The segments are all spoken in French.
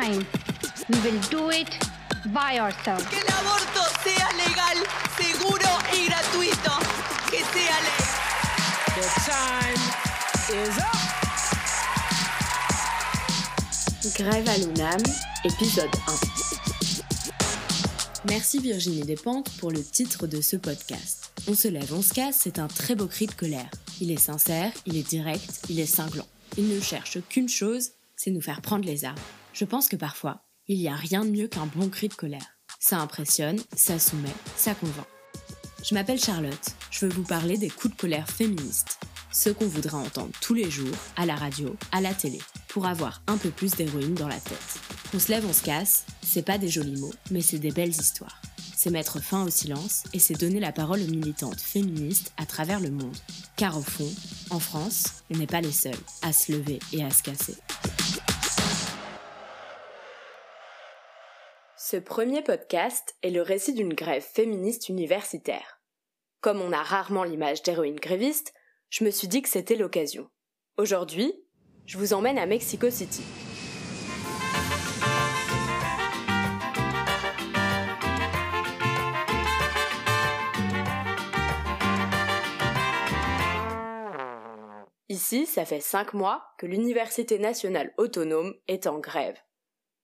time, we will do it by ourselves. Que el aborto sea legal, seguro y gratuito. Que sea ley. The time is up. Grève à l'UNAM, épisode 1. Merci Virginie Despentes pour le titre de ce podcast. On se lève, on se casse, c'est un très beau cri de colère. Il est sincère, il est direct, il est cinglant. Il ne cherche qu'une chose, c'est nous faire prendre les armes. Je pense que parfois, il n'y a rien de mieux qu'un bon cri de colère. Ça impressionne, ça soumet, ça convainc. Je m'appelle Charlotte, je veux vous parler des coups de colère féministes. Ceux qu'on voudra entendre tous les jours, à la radio, à la télé, pour avoir un peu plus d'héroïne dans la tête. On se lève, on se casse, c'est pas des jolis mots, mais c'est des belles histoires. C'est mettre fin au silence et c'est donner la parole aux militantes féministes à travers le monde. Car au fond, en France, on n'est pas les seuls à se lever et à se casser. Ce premier podcast est le récit d'une grève féministe universitaire. Comme on a rarement l'image d'héroïne gréviste, je me suis dit que c'était l'occasion. Aujourd'hui, je vous emmène à Mexico City. Ici, ça fait cinq mois que l'Université nationale autonome est en grève.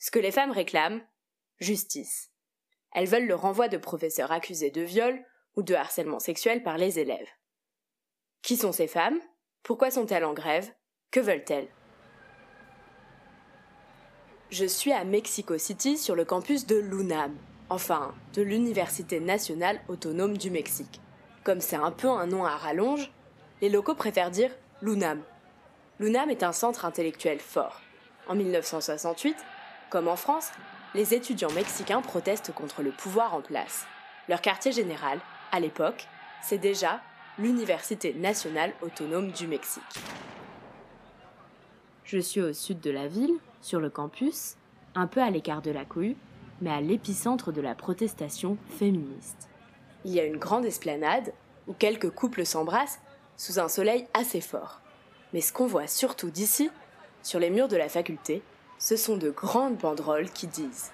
Ce que les femmes réclament, justice. Elles veulent le renvoi de professeurs accusés de viol ou de harcèlement sexuel par les élèves. Qui sont ces femmes? Pourquoi sont-elles en grève? Que veulent-elles? Je suis à Mexico City sur le campus de l'UNAM, enfin de l'Université nationale autonome du Mexique. Comme c'est un peu un nom à rallonge, les locaux préfèrent dire l'UNAM. L'UNAM est un centre intellectuel fort. En 1968, comme en France, les étudiants mexicains protestent contre le pouvoir en place. Leur quartier général, à l'époque, c'est déjà l'Université nationale autonome du Mexique. Je suis au sud de la ville, sur le campus, un peu à l'écart de la cohue, mais à l'épicentre de la protestation féministe. Il y a une grande esplanade où quelques couples s'embrassent sous un soleil assez fort. Mais ce qu'on voit surtout d'ici, sur les murs de la faculté, ce sont de grandes banderoles qui disent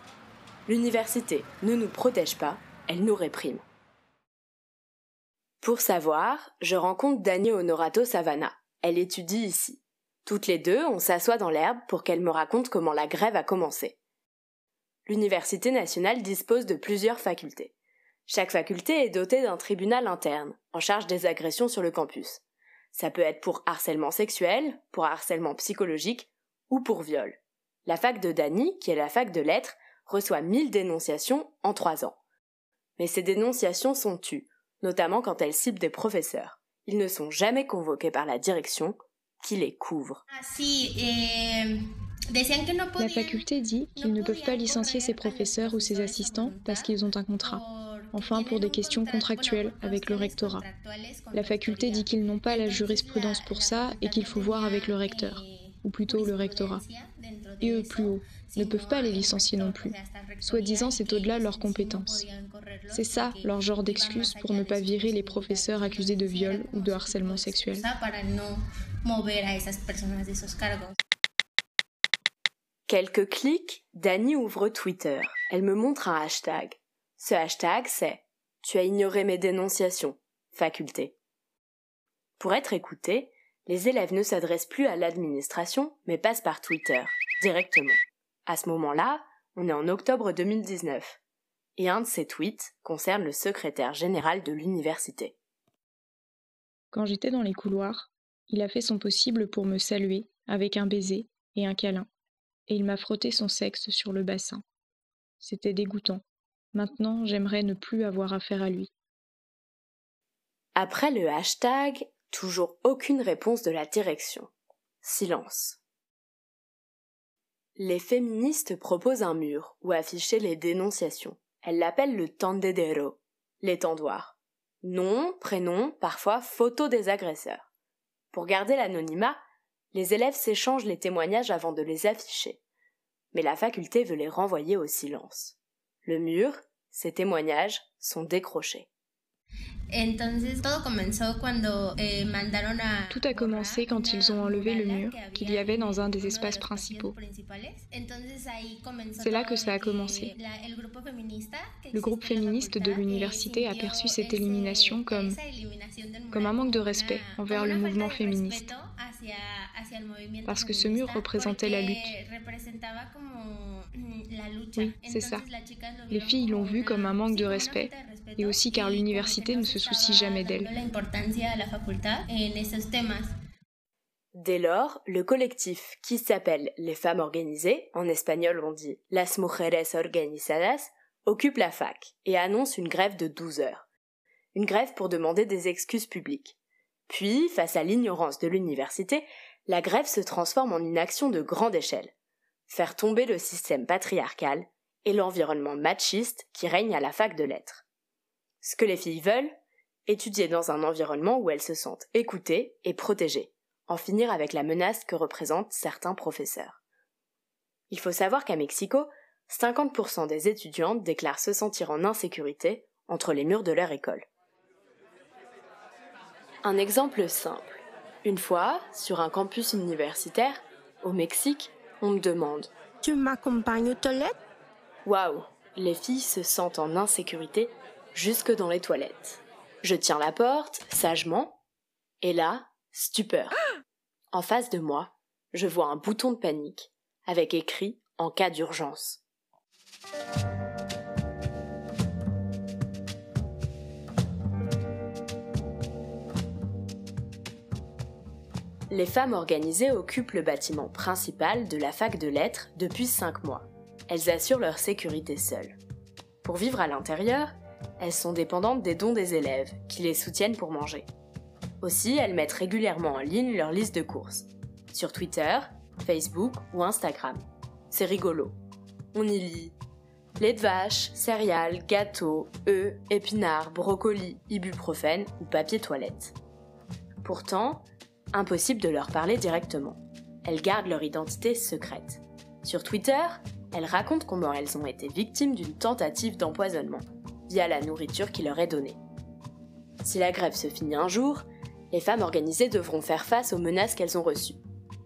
L'université ne nous protège pas, elle nous réprime. Pour savoir, je rencontre Dani Honorato Savana. Elle étudie ici. Toutes les deux, on s'assoit dans l'herbe pour qu'elle me raconte comment la grève a commencé. L'Université nationale dispose de plusieurs facultés. Chaque faculté est dotée d'un tribunal interne, en charge des agressions sur le campus. Ça peut être pour harcèlement sexuel, pour harcèlement psychologique ou pour viol. La fac de Dany, qui est la fac de lettres, reçoit 1000 dénonciations en trois ans. Mais ces dénonciations sont tues, notamment quand elles ciblent des professeurs. Ils ne sont jamais convoqués par la direction, qui les couvre. La faculté dit qu'ils ne peuvent pas licencier ses professeurs ou ses assistants parce qu'ils ont un contrat. Enfin, pour des questions contractuelles avec le rectorat. La faculté dit qu'ils n'ont pas la jurisprudence pour ça et qu'il faut voir avec le recteur, ou plutôt le rectorat. Et eux plus haut, ne peuvent pas les licencier non plus. Soi-disant, c'est au-delà de leurs compétences. C'est ça leur genre d'excuse pour ne pas virer les professeurs accusés de viol ou de harcèlement sexuel. Quelques clics, Dani ouvre Twitter. Elle me montre un hashtag. Ce hashtag, c'est Tu as ignoré mes dénonciations. Faculté. Pour être écoutés, les élèves ne s'adressent plus à l'administration, mais passent par Twitter, directement. À ce moment-là, on est en octobre 2019. Et un de ces tweets concerne le secrétaire général de l'université. Quand j'étais dans les couloirs, il a fait son possible pour me saluer avec un baiser et un câlin, et il m'a frotté son sexe sur le bassin. C'était dégoûtant. Maintenant, j'aimerais ne plus avoir affaire à lui. Après le hashtag, toujours aucune réponse de la direction. Silence. Les féministes proposent un mur où afficher les dénonciations. Elles l'appellent le tendedero, l'étendoir. Nom, prénom, parfois photo des agresseurs. Pour garder l'anonymat, les élèves s'échangent les témoignages avant de les afficher. Mais la faculté veut les renvoyer au silence. Le mur, ces témoignages sont décrochés. Eh, Tout a commencé quand ils ont enlevé le mur qu'il y avait dans un des espaces principaux. C'est là que ça a commencé. Le groupe féministe de l'université a perçu cette élimination comme, comme un manque de respect envers le mouvement féministe, parce que ce mur représentait la lutte. Oui, c'est ça. Les filles l'ont vu comme un manque de respect et aussi car l'université ne se soucie jamais d'elle. Dès lors, le collectif qui s'appelle Les femmes organisées, en espagnol on dit Las mujeres organizadas, occupe la fac et annonce une grève de 12 heures. Une grève pour demander des excuses publiques. Puis, face à l'ignorance de l'université, la grève se transforme en une action de grande échelle. Faire tomber le système patriarcal et l'environnement machiste qui règne à la fac de lettres. Ce que les filles veulent, étudier dans un environnement où elles se sentent écoutées et protégées, en finir avec la menace que représentent certains professeurs. Il faut savoir qu'à Mexico, 50% des étudiantes déclarent se sentir en insécurité entre les murs de leur école. Un exemple simple. Une fois, sur un campus universitaire, au Mexique, on me demande Tu m'accompagnes aux toilettes Waouh Les filles se sentent en insécurité jusque dans les toilettes. Je tiens la porte, sagement, et là, stupeur. En face de moi, je vois un bouton de panique avec écrit en cas d'urgence. Les femmes organisées occupent le bâtiment principal de la fac de lettres depuis cinq mois. Elles assurent leur sécurité seules. Pour vivre à l'intérieur, elles sont dépendantes des dons des élèves, qui les soutiennent pour manger. Aussi, elles mettent régulièrement en ligne leur liste de courses, sur Twitter, Facebook ou Instagram. C'est rigolo. On y lit lait de vache, céréales, gâteaux, œufs, épinards, brocolis, ibuprofène ou papier toilette. Pourtant, impossible de leur parler directement. Elles gardent leur identité secrète. Sur Twitter, elles racontent comment elles ont été victimes d'une tentative d'empoisonnement via la nourriture qui leur est donnée. Si la grève se finit un jour, les femmes organisées devront faire face aux menaces qu'elles ont reçues.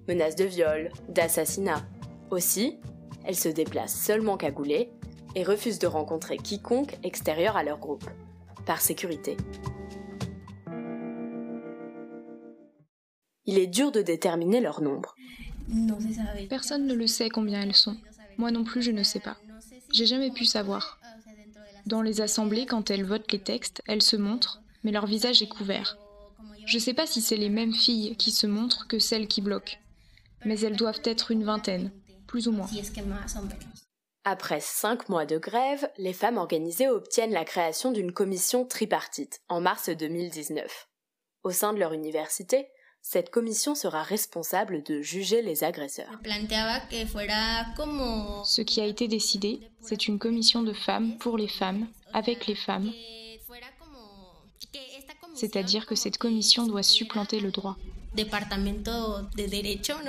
Menaces de viol, d'assassinat. Aussi, elles se déplacent seulement cagoulées et refusent de rencontrer quiconque extérieur à leur groupe, par sécurité. Il est dur de déterminer leur nombre. Personne ne le sait combien elles sont. Moi non plus, je ne sais pas. J'ai jamais pu savoir. Dans les assemblées, quand elles votent les textes, elles se montrent, mais leur visage est couvert. Je ne sais pas si c'est les mêmes filles qui se montrent que celles qui bloquent, mais elles doivent être une vingtaine, plus ou moins. Après cinq mois de grève, les femmes organisées obtiennent la création d'une commission tripartite en mars 2019. Au sein de leur université, cette commission sera responsable de juger les agresseurs. Ce qui a été décidé, c'est une commission de femmes pour les femmes, avec les femmes. C'est-à-dire que cette commission doit supplanter le droit.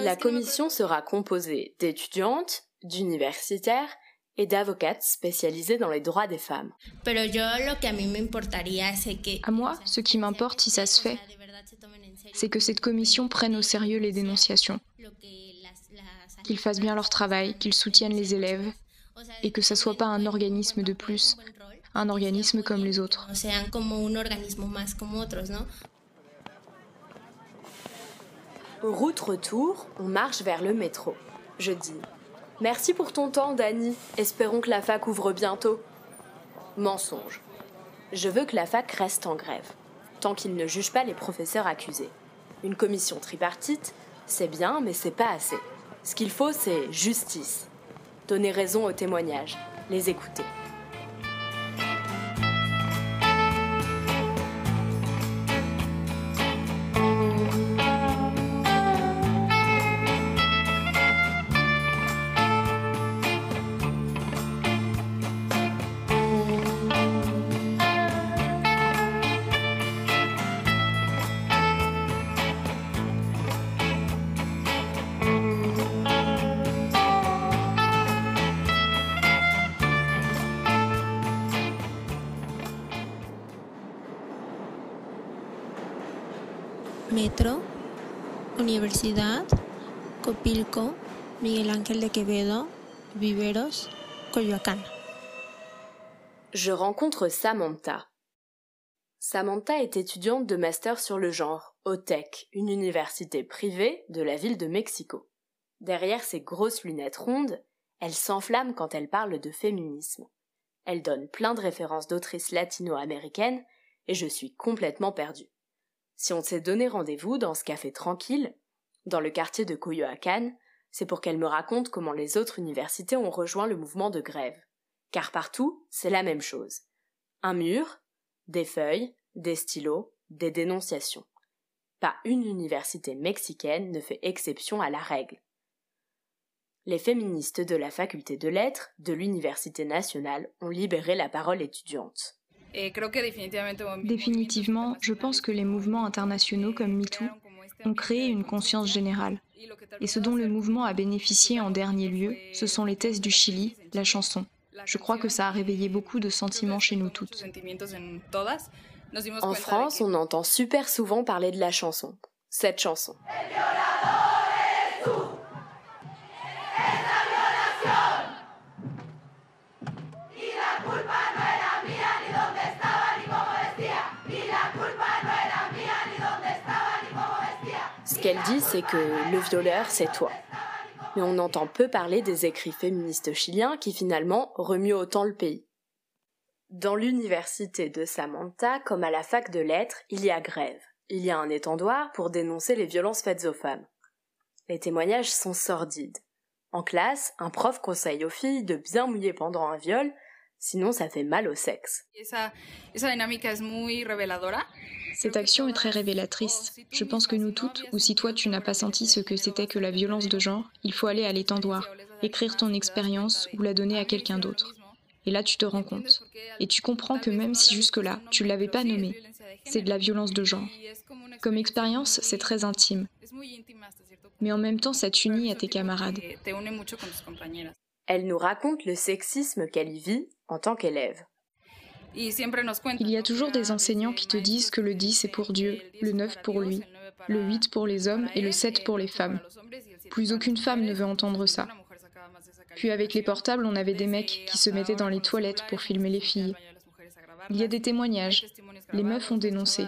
La commission sera composée d'étudiantes, d'universitaires et d'avocates spécialisées dans les droits des femmes. À moi, ce qui m'importe si ça se fait, c'est que cette commission prenne au sérieux les dénonciations, qu'ils fassent bien leur travail, qu'ils soutiennent les élèves, et que ça soit pas un organisme de plus, un organisme comme les autres. Route retour, on marche vers le métro. Je dis Merci pour ton temps, Dani. Espérons que la fac ouvre bientôt. Mensonge. Je veux que la fac reste en grève, tant qu'il ne juge pas les professeurs accusés. Une commission tripartite, c'est bien, mais c'est pas assez. Ce qu'il faut, c'est justice. Donner raison aux témoignages, les écouter. Universidad, Copilco, Miguel Ángel de Quevedo, Viveros, Coyoacán. Je rencontre Samantha. Samantha est étudiante de master sur le genre au Tech, une université privée de la ville de Mexico. Derrière ses grosses lunettes rondes, elle s'enflamme quand elle parle de féminisme. Elle donne plein de références d'autrices latino-américaines et je suis complètement perdue. Si on s'est donné rendez-vous dans ce café tranquille, dans le quartier de Coyoacán, c'est pour qu'elle me raconte comment les autres universités ont rejoint le mouvement de grève. Car partout, c'est la même chose. Un mur, des feuilles, des stylos, des dénonciations. Pas une université mexicaine ne fait exception à la règle. Les féministes de la faculté de lettres de l'Université nationale ont libéré la parole étudiante. Définitivement, je pense que les mouvements internationaux comme MeToo ont créé une conscience générale. Et ce dont le mouvement a bénéficié en dernier lieu, ce sont les thèses du Chili, la chanson. Je crois que ça a réveillé beaucoup de sentiments chez nous toutes. En France, on entend super souvent parler de la chanson. Cette chanson. Qu'elle dit, c'est que le violeur, c'est toi. Mais on entend peu parler des écrits féministes chiliens qui finalement remuent autant le pays. Dans l'université de Samantha, comme à la fac de lettres, il y a grève. Il y a un étendoir pour dénoncer les violences faites aux femmes. Les témoignages sont sordides. En classe, un prof conseille aux filles de bien mouiller pendant un viol, sinon ça fait mal au sexe. Cette action est très révélatrice. Je pense que nous toutes, ou si toi tu n'as pas senti ce que c'était que la violence de genre, il faut aller à l'étendoir, écrire ton expérience ou la donner à quelqu'un d'autre. Et là, tu te rends compte. Et tu comprends que même si jusque-là, tu ne l'avais pas nommé, c'est de la violence de genre. Comme expérience, c'est très intime. Mais en même temps, ça t'unit à tes camarades. Elle nous raconte le sexisme qu'elle y vit en tant qu'élève. Il y a toujours des enseignants qui te disent que le 10 est pour Dieu, le 9 pour lui, le 8 pour les hommes et le 7 pour les femmes. Plus aucune femme ne veut entendre ça. Puis avec les portables, on avait des mecs qui se mettaient dans les toilettes pour filmer les filles. Il y a des témoignages. Les meufs ont dénoncé.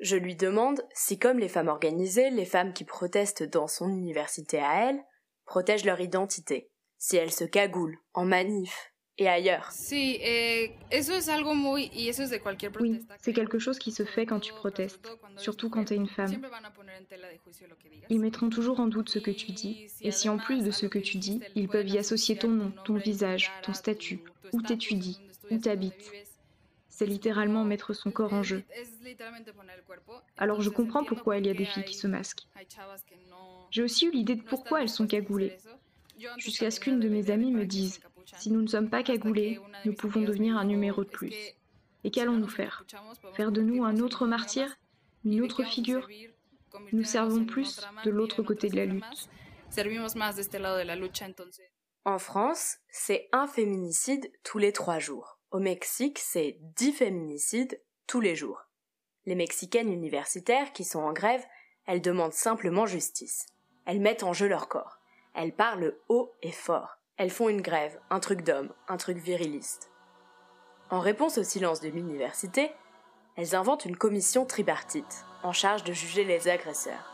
Je lui demande si, comme les femmes organisées, les femmes qui protestent dans son université à elle, protègent leur identité, si elles se cagoulent, en manif, et ailleurs. Oui, c'est quelque chose qui se fait quand tu protestes, surtout quand tu es une femme. Ils mettront toujours en doute ce que tu dis, et si en plus de ce que tu dis, ils peuvent y associer ton nom, ton visage, ton statut, où t'étudies, où t'habites. C'est littéralement mettre son corps en jeu. Alors je comprends pourquoi il y a des filles qui se masquent. J'ai aussi eu l'idée de pourquoi elles sont cagoulées. Jusqu'à ce qu'une de mes amies me dise si nous ne sommes pas cagoulés, nous pouvons devenir un numéro de plus. Et qu'allons-nous faire? Faire de nous un autre martyr? Une autre figure? Nous servons plus de l'autre côté de la lutte. En France, c'est un féminicide tous les trois jours. Au Mexique, c'est dix féminicides tous les jours. Les Mexicaines universitaires qui sont en grève, elles demandent simplement justice. Elles mettent en jeu leur corps. Elles parlent haut et fort. Elles font une grève, un truc d'homme, un truc viriliste. En réponse au silence de l'université, elles inventent une commission tripartite, en charge de juger les agresseurs.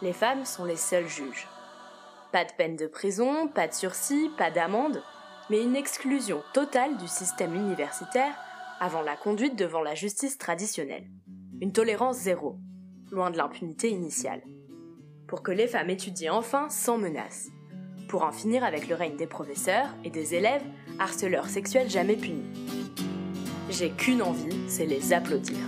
Les femmes sont les seuls juges. Pas de peine de prison, pas de sursis, pas d'amende, mais une exclusion totale du système universitaire avant la conduite devant la justice traditionnelle. Une tolérance zéro, loin de l'impunité initiale. Pour que les femmes étudient enfin sans menace pour en finir avec le règne des professeurs et des élèves harceleurs sexuels jamais punis. J'ai qu'une envie, c'est les applaudir.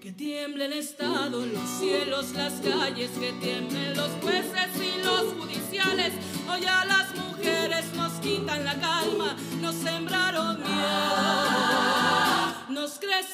Que tiemble el Estado, los cielos, las calles, que tiemblen los jueces y los judiciales. Hoy a las mujeres nos quitan la calma, nos sembraron miedo,